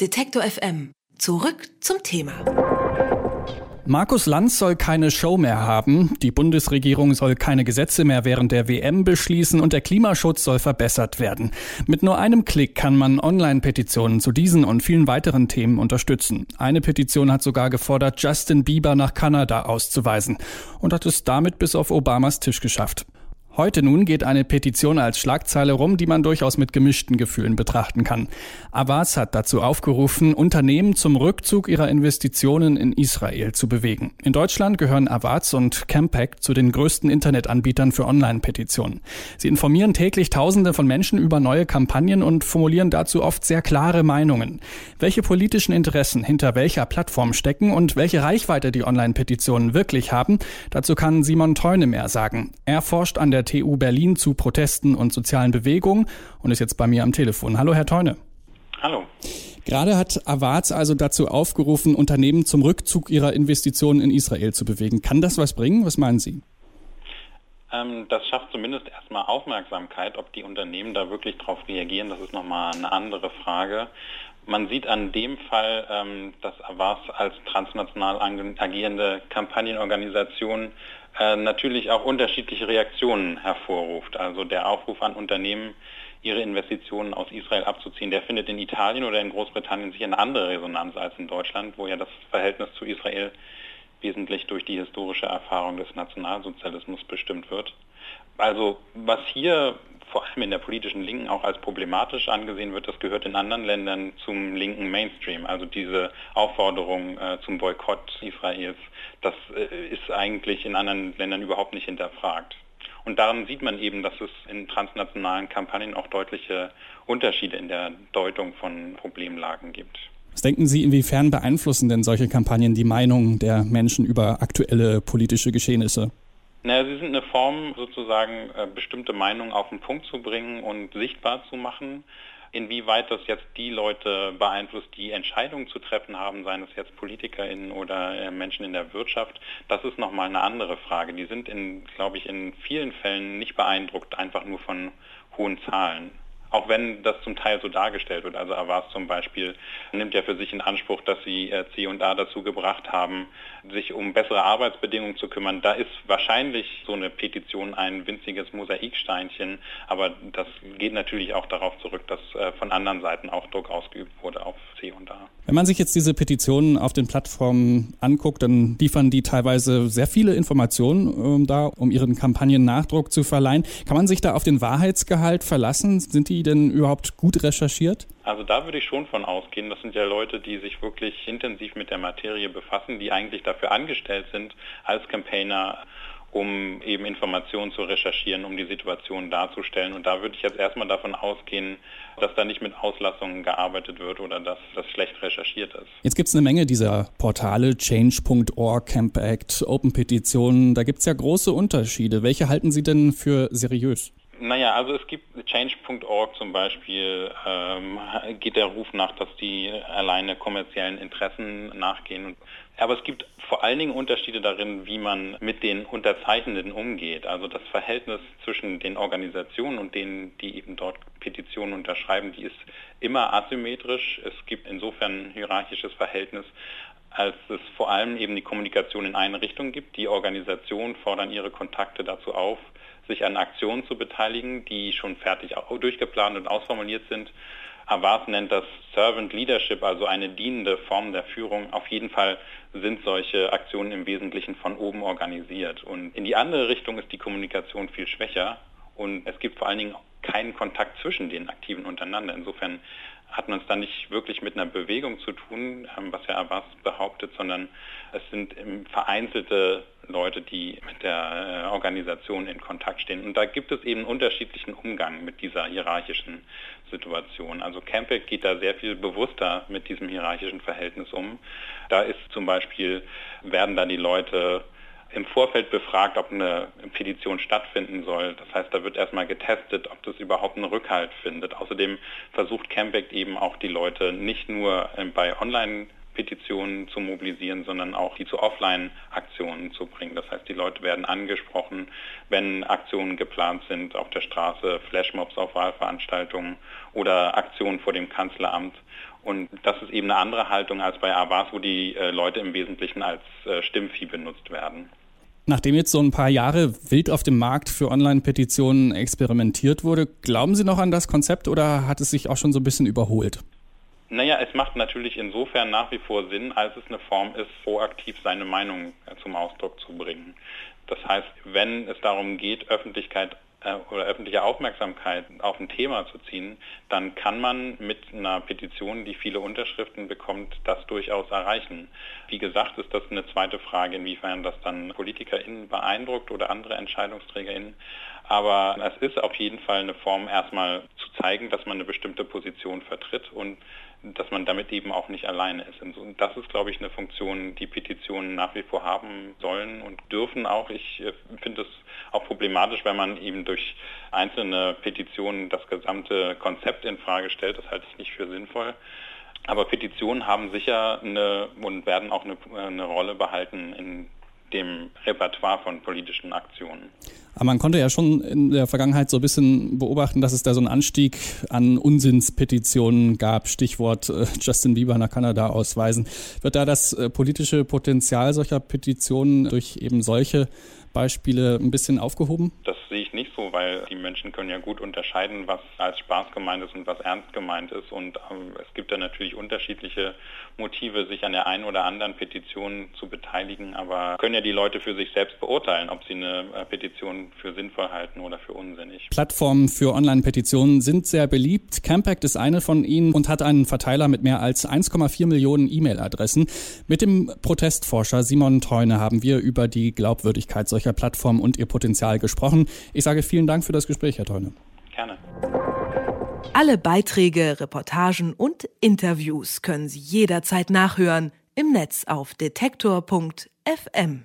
Detektor FM. Zurück zum Thema. Markus Lanz soll keine Show mehr haben, die Bundesregierung soll keine Gesetze mehr während der WM beschließen und der Klimaschutz soll verbessert werden. Mit nur einem Klick kann man Online-Petitionen zu diesen und vielen weiteren Themen unterstützen. Eine Petition hat sogar gefordert, Justin Bieber nach Kanada auszuweisen und hat es damit bis auf Obamas Tisch geschafft. Heute nun geht eine Petition als Schlagzeile rum, die man durchaus mit gemischten Gefühlen betrachten kann. Avaz hat dazu aufgerufen, Unternehmen zum Rückzug ihrer Investitionen in Israel zu bewegen. In Deutschland gehören Avaz und Campact zu den größten Internetanbietern für Online-Petitionen. Sie informieren täglich Tausende von Menschen über neue Kampagnen und formulieren dazu oft sehr klare Meinungen. Welche politischen Interessen hinter welcher Plattform stecken und welche Reichweite die Online-Petitionen wirklich haben, dazu kann Simon Teune mehr sagen. Er forscht an der TU Berlin zu Protesten und sozialen Bewegungen und ist jetzt bei mir am Telefon. Hallo, Herr Teune. Hallo. Gerade hat Avaz also dazu aufgerufen, Unternehmen zum Rückzug ihrer Investitionen in Israel zu bewegen. Kann das was bringen? Was meinen Sie? Ähm, das schafft zumindest erstmal Aufmerksamkeit. Ob die Unternehmen da wirklich darauf reagieren, das ist nochmal eine andere Frage. Man sieht an dem Fall, ähm, dass Avaz als transnational agierende Kampagnenorganisation äh, natürlich auch unterschiedliche Reaktionen hervorruft. Also der Aufruf an Unternehmen, ihre Investitionen aus Israel abzuziehen, der findet in Italien oder in Großbritannien sicher eine andere Resonanz als in Deutschland, wo ja das Verhältnis zu Israel wesentlich durch die historische Erfahrung des Nationalsozialismus bestimmt wird. Also was hier vor allem in der politischen Linken auch als problematisch angesehen wird, das gehört in anderen Ländern zum linken Mainstream. Also diese Aufforderung äh, zum Boykott Israels, das äh, ist eigentlich in anderen Ländern überhaupt nicht hinterfragt. Und daran sieht man eben, dass es in transnationalen Kampagnen auch deutliche Unterschiede in der Deutung von Problemlagen gibt. Was denken Sie, inwiefern beeinflussen denn solche Kampagnen die Meinung der Menschen über aktuelle politische Geschehnisse? Naja, sie sind eine Form, sozusagen äh, bestimmte Meinungen auf den Punkt zu bringen und sichtbar zu machen. Inwieweit das jetzt die Leute beeinflusst, die Entscheidungen zu treffen haben, seien es jetzt PolitikerInnen oder äh, Menschen in der Wirtschaft, das ist nochmal eine andere Frage. Die sind, in, glaube ich, in vielen Fällen nicht beeindruckt, einfach nur von hohen Zahlen. Auch wenn das zum Teil so dargestellt wird. Also Avas zum Beispiel nimmt ja für sich in Anspruch, dass sie äh, C&A dazu gebracht haben, sich um bessere Arbeitsbedingungen zu kümmern. Da ist wahrscheinlich so eine Petition ein winziges Mosaiksteinchen, aber das geht natürlich auch darauf zurück, dass äh, von anderen Seiten auch Druck ausgeübt wurde auf C&A. Wenn man sich jetzt diese Petitionen auf den Plattformen anguckt, dann liefern die teilweise sehr viele Informationen äh, da, um ihren Kampagnen Nachdruck zu verleihen. Kann man sich da auf den Wahrheitsgehalt verlassen? Sind die denn überhaupt gut recherchiert? Also da würde ich schon von ausgehen. Das sind ja Leute, die sich wirklich intensiv mit der Materie befassen, die eigentlich dafür angestellt sind, als Campaigner um eben Informationen zu recherchieren, um die Situation darzustellen. Und da würde ich jetzt erstmal davon ausgehen, dass da nicht mit Auslassungen gearbeitet wird oder dass das schlecht recherchiert ist. Jetzt gibt es eine Menge dieser Portale, Change.org, Camp Act, Open Petitionen. Da gibt es ja große Unterschiede. Welche halten Sie denn für seriös? Naja, also es gibt Change.org zum Beispiel, ähm, geht der Ruf nach, dass die alleine kommerziellen Interessen nachgehen. Aber es gibt vor allen Dingen Unterschiede darin, wie man mit den Unterzeichnenden umgeht. Also das Verhältnis zwischen den Organisationen und denen, die eben dort Petitionen unterschreiben, die ist immer asymmetrisch. Es gibt insofern ein hierarchisches Verhältnis, als es vor allem eben die Kommunikation in eine Richtung gibt. Die Organisationen fordern ihre Kontakte dazu auf, sich an Aktionen zu beteiligen, die schon fertig durchgeplant und ausformuliert sind. Havas nennt das Servant Leadership, also eine dienende Form der Führung. Auf jeden Fall sind solche Aktionen im Wesentlichen von oben organisiert. Und in die andere Richtung ist die Kommunikation viel schwächer und es gibt vor allen Dingen keinen Kontakt zwischen den Aktiven untereinander. Insofern hat man es dann nicht wirklich mit einer Bewegung zu tun, ähm, was ja Abbas behauptet, sondern es sind vereinzelte Leute, die mit der äh, Organisation in Kontakt stehen. Und da gibt es eben unterschiedlichen Umgang mit dieser hierarchischen Situation. Also Campbell geht da sehr viel bewusster mit diesem hierarchischen Verhältnis um. Da ist zum Beispiel, werden da die Leute im Vorfeld befragt, ob eine Petition stattfinden soll. Das heißt, da wird erstmal getestet, ob das überhaupt einen Rückhalt findet. Außerdem versucht Campact eben auch die Leute nicht nur ähm, bei Online Petitionen zu mobilisieren, sondern auch die zu Offline-Aktionen zu bringen. Das heißt, die Leute werden angesprochen, wenn Aktionen geplant sind auf der Straße, Flashmobs auf Wahlveranstaltungen oder Aktionen vor dem Kanzleramt. Und das ist eben eine andere Haltung als bei Abbas, wo die äh, Leute im Wesentlichen als äh, Stimmvieh benutzt werden. Nachdem jetzt so ein paar Jahre wild auf dem Markt für Online-Petitionen experimentiert wurde, glauben Sie noch an das Konzept oder hat es sich auch schon so ein bisschen überholt? Naja, es macht natürlich insofern nach wie vor Sinn, als es eine Form ist, proaktiv seine Meinung äh, zum Ausdruck zu bringen. Das heißt, wenn es darum geht, Öffentlichkeit äh, oder öffentliche Aufmerksamkeit auf ein Thema zu ziehen, dann kann man mit einer Petition, die viele Unterschriften bekommt, das durchaus erreichen. Wie gesagt, ist das eine zweite Frage, inwiefern das dann PolitikerInnen beeindruckt oder andere EntscheidungsträgerInnen. Aber es ist auf jeden Fall eine Form, erstmal zu zeigen, dass man eine bestimmte Position vertritt und dass man damit eben auch nicht alleine ist. Und das ist, glaube ich, eine Funktion, die Petitionen nach wie vor haben sollen und dürfen auch. Ich äh, finde es auch problematisch, wenn man eben durch einzelne Petitionen das gesamte Konzept in Frage stellt. Das halte ich nicht für sinnvoll. Aber Petitionen haben sicher eine und werden auch eine, eine Rolle behalten in dem Repertoire von politischen Aktionen. Aber man konnte ja schon in der Vergangenheit so ein bisschen beobachten, dass es da so einen Anstieg an Unsinnspetitionen gab. Stichwort äh, Justin Bieber nach Kanada ausweisen. Wird da das äh, politische Potenzial solcher Petitionen durch eben solche Beispiele ein bisschen aufgehoben? Das sehe ich nicht so, weil die Menschen können ja gut unterscheiden, was als Spaß gemeint ist und was ernst gemeint ist. Und ähm, es gibt da natürlich unterschiedliche Motive, sich an der einen oder anderen Petition zu beteiligen, aber können ja die Leute für sich selbst beurteilen, ob sie eine äh, Petition für sinnvoll halten oder für unsinnig. Plattformen für Online-Petitionen sind sehr beliebt. Campact ist eine von ihnen und hat einen Verteiler mit mehr als 1,4 Millionen E-Mail-Adressen. Mit dem Protestforscher Simon Teune haben wir über die Glaubwürdigkeit solcher solcher Plattformen und ihr Potenzial gesprochen. Ich sage vielen Dank für das Gespräch, Herr Teune. Gerne. Alle Beiträge, Reportagen und Interviews können Sie jederzeit nachhören im Netz auf detektor.fm.